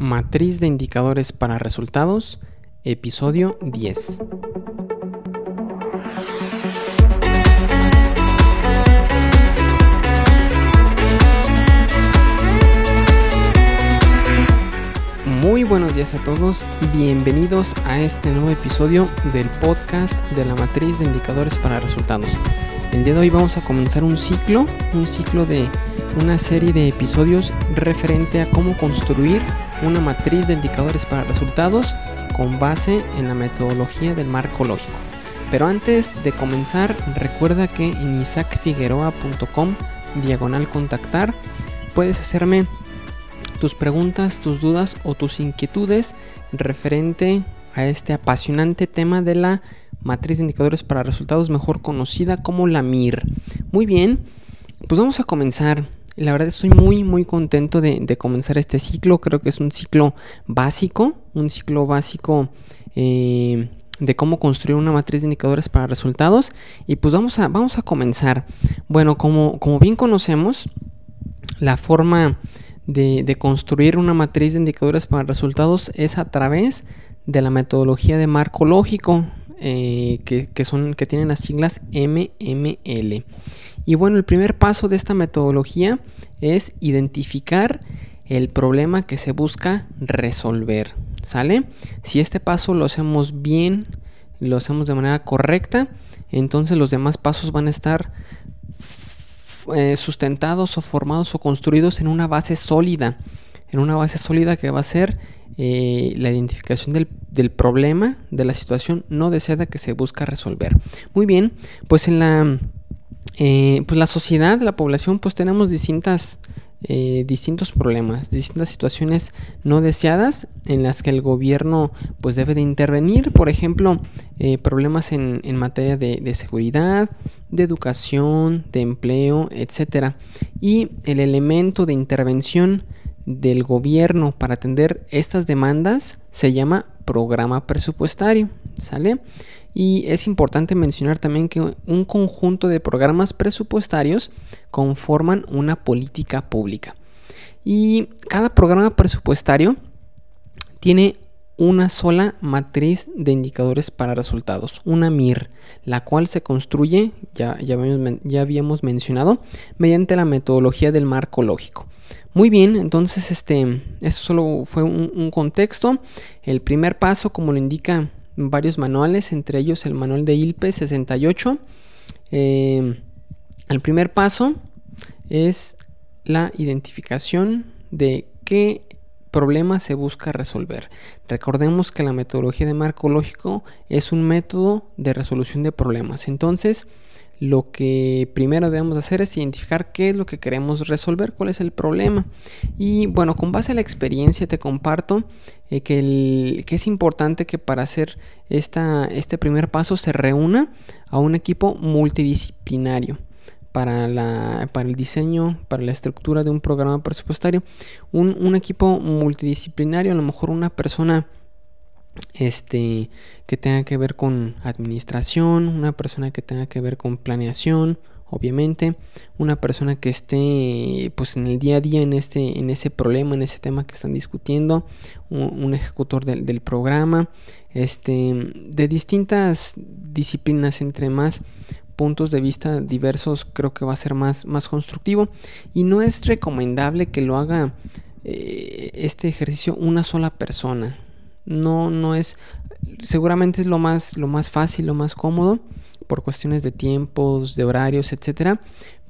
Matriz de indicadores para resultados, episodio 10. Muy buenos días a todos, bienvenidos a este nuevo episodio del podcast de la matriz de indicadores para resultados. El día de hoy vamos a comenzar un ciclo, un ciclo de una serie de episodios referente a cómo construir una matriz de indicadores para resultados con base en la metodología del marco lógico. Pero antes de comenzar, recuerda que en isaacfigueroa.com diagonal contactar puedes hacerme tus preguntas, tus dudas o tus inquietudes referente a este apasionante tema de la matriz de indicadores para resultados mejor conocida como la MIR. Muy bien, pues vamos a comenzar la verdad estoy muy muy contento de, comenzar este ciclo. Creo que es un ciclo básico, un ciclo básico eh, de cómo construir una matriz de indicadores para resultados. Y pues vamos a, vamos a comenzar. Bueno, como, como bien conocemos, la forma de, construir una matriz de indicadores para resultados es a través de la metodología de marco lógico, eh, que, que, son, que tienen las siglas MML. Y bueno, el primer paso de esta metodología es identificar el problema que se busca resolver. ¿Sale? Si este paso lo hacemos bien, lo hacemos de manera correcta, entonces los demás pasos van a estar eh, sustentados o formados o construidos en una base sólida. En una base sólida que va a ser eh, la identificación del, del, problema, de la situación no deseada que se busca resolver. Muy bien, pues en la eh, pues la sociedad, la población, pues tenemos distintas, eh, distintos problemas, distintas situaciones no deseadas en las que el gobierno pues debe de intervenir, por ejemplo, eh, problemas en, materia de, seguridad, de educación, de empleo, etcétera. Y el elemento de intervención del gobierno para atender estas demandas se llama programa presupuestario, ¿sale? Y es importante mencionar también que un conjunto de programas presupuestarios conforman una política pública. Y cada programa presupuestario tiene una sola matriz de indicadores para resultados, una MIR, la cual se construye, ya, ya, habíamos, mencionado, mediante la metodología del marco lógico. Muy bien, entonces este, eso solo fue un contexto. El primer paso, como lo indica varios manuales, entre ellos el manual de ILPE 68. Eh, el primer paso es la identificación de qué problema se busca resolver. Recordemos que la metodología de marco lógico es un método de resolución de problemas. Entonces, lo que primero debemos hacer es identificar qué es lo que queremos resolver, cuál es el problema. Y bueno, con base a la experiencia te comparto eh, que, es importante que para hacer esta, este primer paso se reúna a un equipo multidisciplinario. Para, la, para el diseño, para la estructura de un programa presupuestario, un, un equipo multidisciplinario, a lo mejor una persona este, que tenga que ver con administración, una persona que tenga que ver con planeación, obviamente, una persona que esté pues en el día a día en este, en ese problema, en ese tema que están discutiendo, un, ejecutor del, programa, este, de distintas disciplinas, entre más puntos de vista diversos, creo que va a ser más, más constructivo. Y no es recomendable que lo haga eh, este ejercicio una sola persona no, no es, seguramente es lo más, lo más fácil, lo más cómodo, por cuestiones de tiempos, de horarios, etcétera,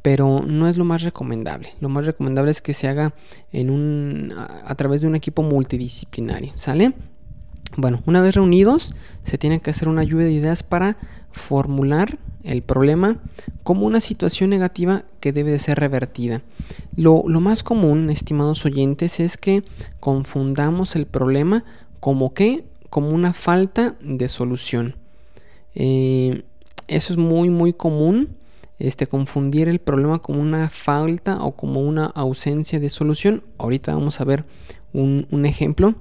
pero no es lo más recomendable. Lo más recomendable es que se haga en un, a, través de un equipo multidisciplinario, ¿sale? Bueno, una vez reunidos, se tiene que hacer una lluvia de ideas para formular el problema como una situación negativa que debe de ser revertida. Lo, lo más común, estimados oyentes, es que confundamos el problema como que, como una falta de solución. Eh, eso es muy, muy común. Este, confundir el problema como una falta o como una ausencia de solución. Ahorita vamos a ver un, ejemplo.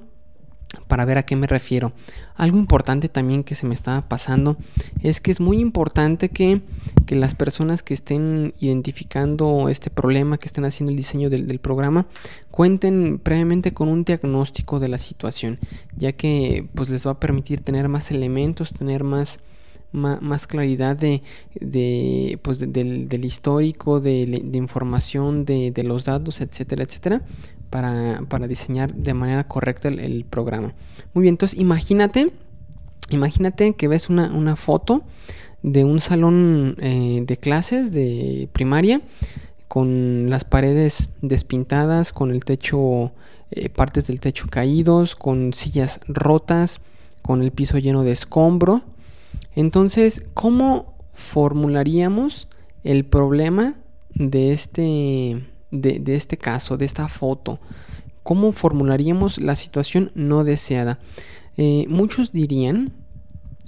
Para ver a qué me refiero. Algo importante también que se me estaba pasando es que es muy importante que, las personas que estén identificando este problema, que estén haciendo el diseño del, del, programa, cuenten previamente con un diagnóstico de la situación, ya que pues les va a permitir tener más elementos, tener más más, claridad de, de pues del, histórico, de, información, de, los datos, etcétera, etcétera, para, diseñar de manera correcta el, programa. Muy bien, entonces imagínate, imagínate que ves una, foto de un salón eh, de clases de primaria con las paredes despintadas, con el techo, eh, partes del techo caídos, con sillas rotas, con el piso lleno de escombro entonces, ¿cómo formularíamos el problema de este, de, este caso, de esta foto? ¿Cómo formularíamos la situación no deseada? Eh, muchos dirían,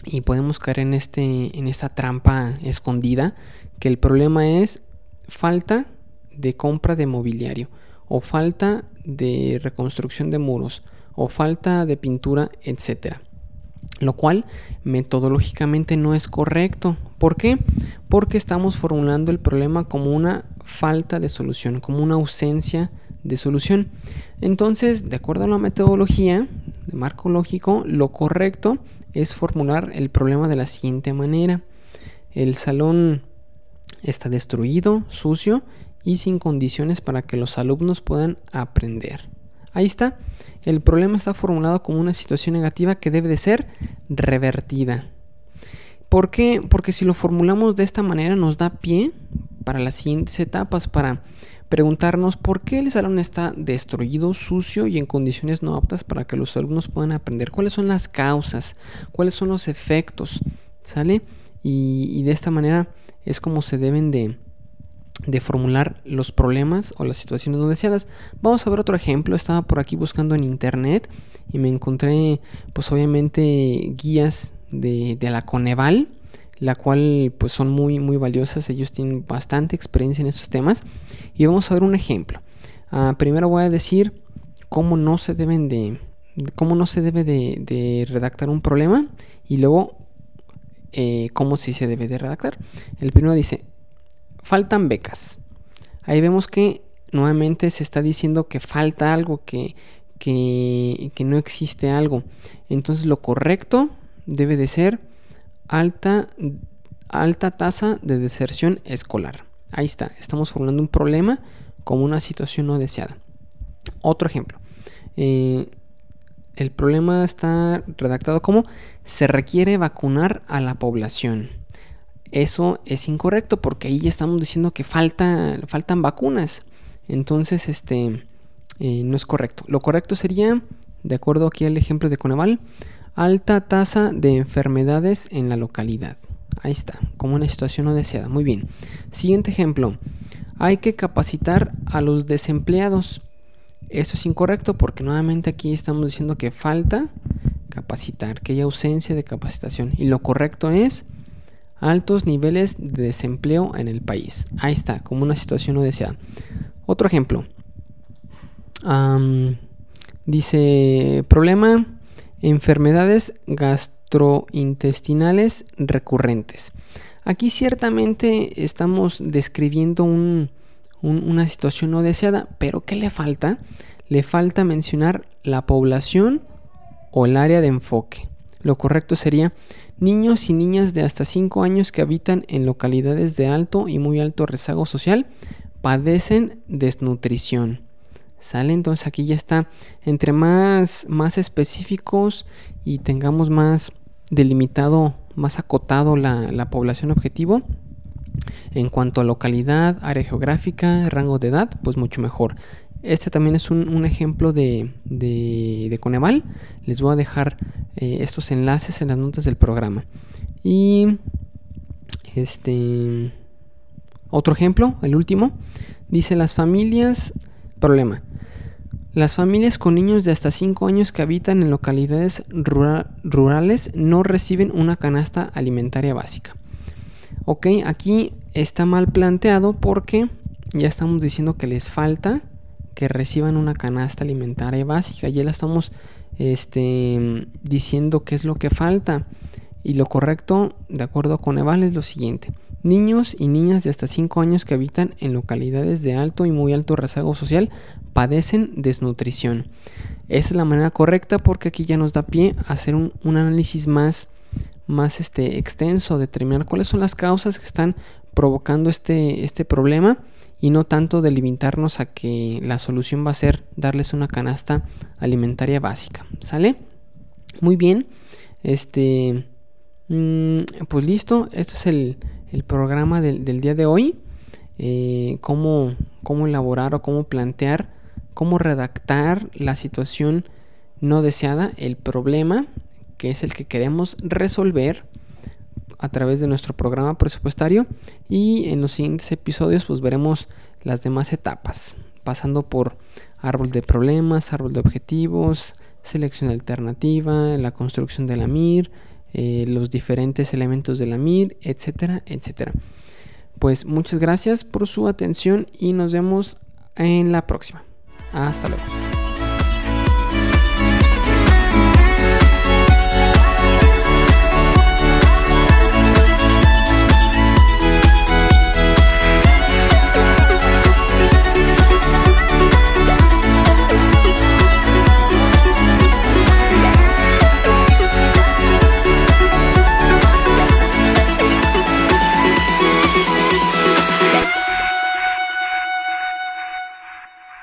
y podemos caer en, este, en esta trampa escondida, que el problema es falta de compra de mobiliario, o falta de reconstrucción de muros, o falta de pintura, etcétera lo cual metodológicamente no es correcto. ¿Por qué? Porque estamos formulando el problema como una falta de solución, como una ausencia de solución. Entonces, de acuerdo a la metodología de marco lógico, lo correcto es formular el problema de la siguiente manera. El salón está destruido, sucio y sin condiciones para que los alumnos puedan aprender. Ahí está. El problema está formulado como una situación negativa que debe de ser revertida. ¿Por qué? Porque si lo formulamos de esta manera nos da pie para las siguientes etapas, para preguntarnos por qué el salón está destruido, sucio y en condiciones no aptas para que los alumnos puedan aprender. ¿Cuáles son las causas? ¿Cuáles son los efectos? ¿Sale? Y, de esta manera es como se deben de, de formular los problemas o las situaciones no deseadas. Vamos a ver otro ejemplo. Estaba por aquí buscando en internet y me encontré, pues obviamente, guías de, la Coneval, la cual pues son muy, muy valiosas. Ellos tienen bastante experiencia en estos temas. Y vamos a ver un ejemplo. Ah, primero voy a decir cómo no se deben de, cómo no se debe de, redactar un problema y luego eh, cómo sí se debe de redactar. El primero dice, faltan becas. Ahí vemos que nuevamente se está diciendo que falta algo, que, que, no existe algo. Entonces lo correcto debe de ser alta, alta tasa de deserción escolar. Ahí está, estamos formulando un problema como una situación no deseada. Otro ejemplo. Eh, el problema está redactado como se requiere vacunar a la población. Eso es incorrecto porque ahí ya estamos diciendo que falta, faltan vacunas. Entonces, este eh, no es correcto. Lo correcto sería, de acuerdo aquí al ejemplo de Coneval, alta tasa de enfermedades en la localidad. Ahí está, como una situación no deseada. Muy bien. Siguiente ejemplo. Hay que capacitar a los desempleados. Eso es incorrecto porque nuevamente aquí estamos diciendo que falta capacitar, que hay ausencia de capacitación. Y lo correcto es altos niveles de desempleo en el país. Ahí está, como una situación no deseada. Otro ejemplo. dice, problema, enfermedades gastrointestinales recurrentes. Aquí ciertamente estamos describiendo una situación no deseada, pero ¿qué le falta? Le falta mencionar la población o el área de enfoque. Lo correcto sería niños y niñas de hasta 5 años que habitan en localidades de alto y muy alto rezago social padecen desnutrición. ¿Sale? Entonces aquí ya está. Entre más, más específicos y tengamos más delimitado, más acotado la, la población objetivo, en cuanto a localidad, área geográfica, rango de edad, pues mucho mejor. Este también es un, ejemplo de, de, Coneval. Les voy a dejar eh, estos enlaces en las notas del programa. Y este otro ejemplo, el último, dice las familias, problema. Las familias con niños de hasta 5 años que habitan en localidades rurales no reciben una canasta alimentaria básica. Ok, aquí está mal planteado porque ya estamos diciendo que les falta que reciban una canasta alimentaria básica. Ya la estamos este, diciendo qué es lo que falta. Y lo correcto, de acuerdo con Eval, es lo siguiente. Niños y niñas de hasta 5 años que habitan en localidades de alto y muy alto rezago social padecen desnutrición. Es la manera correcta porque aquí ya nos da pie a hacer un, análisis más, más este, extenso, determinar cuáles son las causas que están provocando este, este problema y no tanto delimitarnos a que la solución va a ser darles una canasta alimentaria básica. ¿Sale? Muy bien. Este. Mm, pues listo. Esto es el, programa del, día de hoy. Eh, cómo, cómo elaborar o cómo plantear, cómo redactar la situación no deseada, el problema que es el que queremos resolver a través de nuestro programa presupuestario y en los siguientes episodios pues veremos las demás etapas, pasando por árbol de problemas, árbol de objetivos, selección alternativa, la construcción de la MIR, eh, los diferentes elementos de la MIR, etcétera, etcétera. Pues muchas gracias por su atención y nos vemos en la próxima. Hasta luego.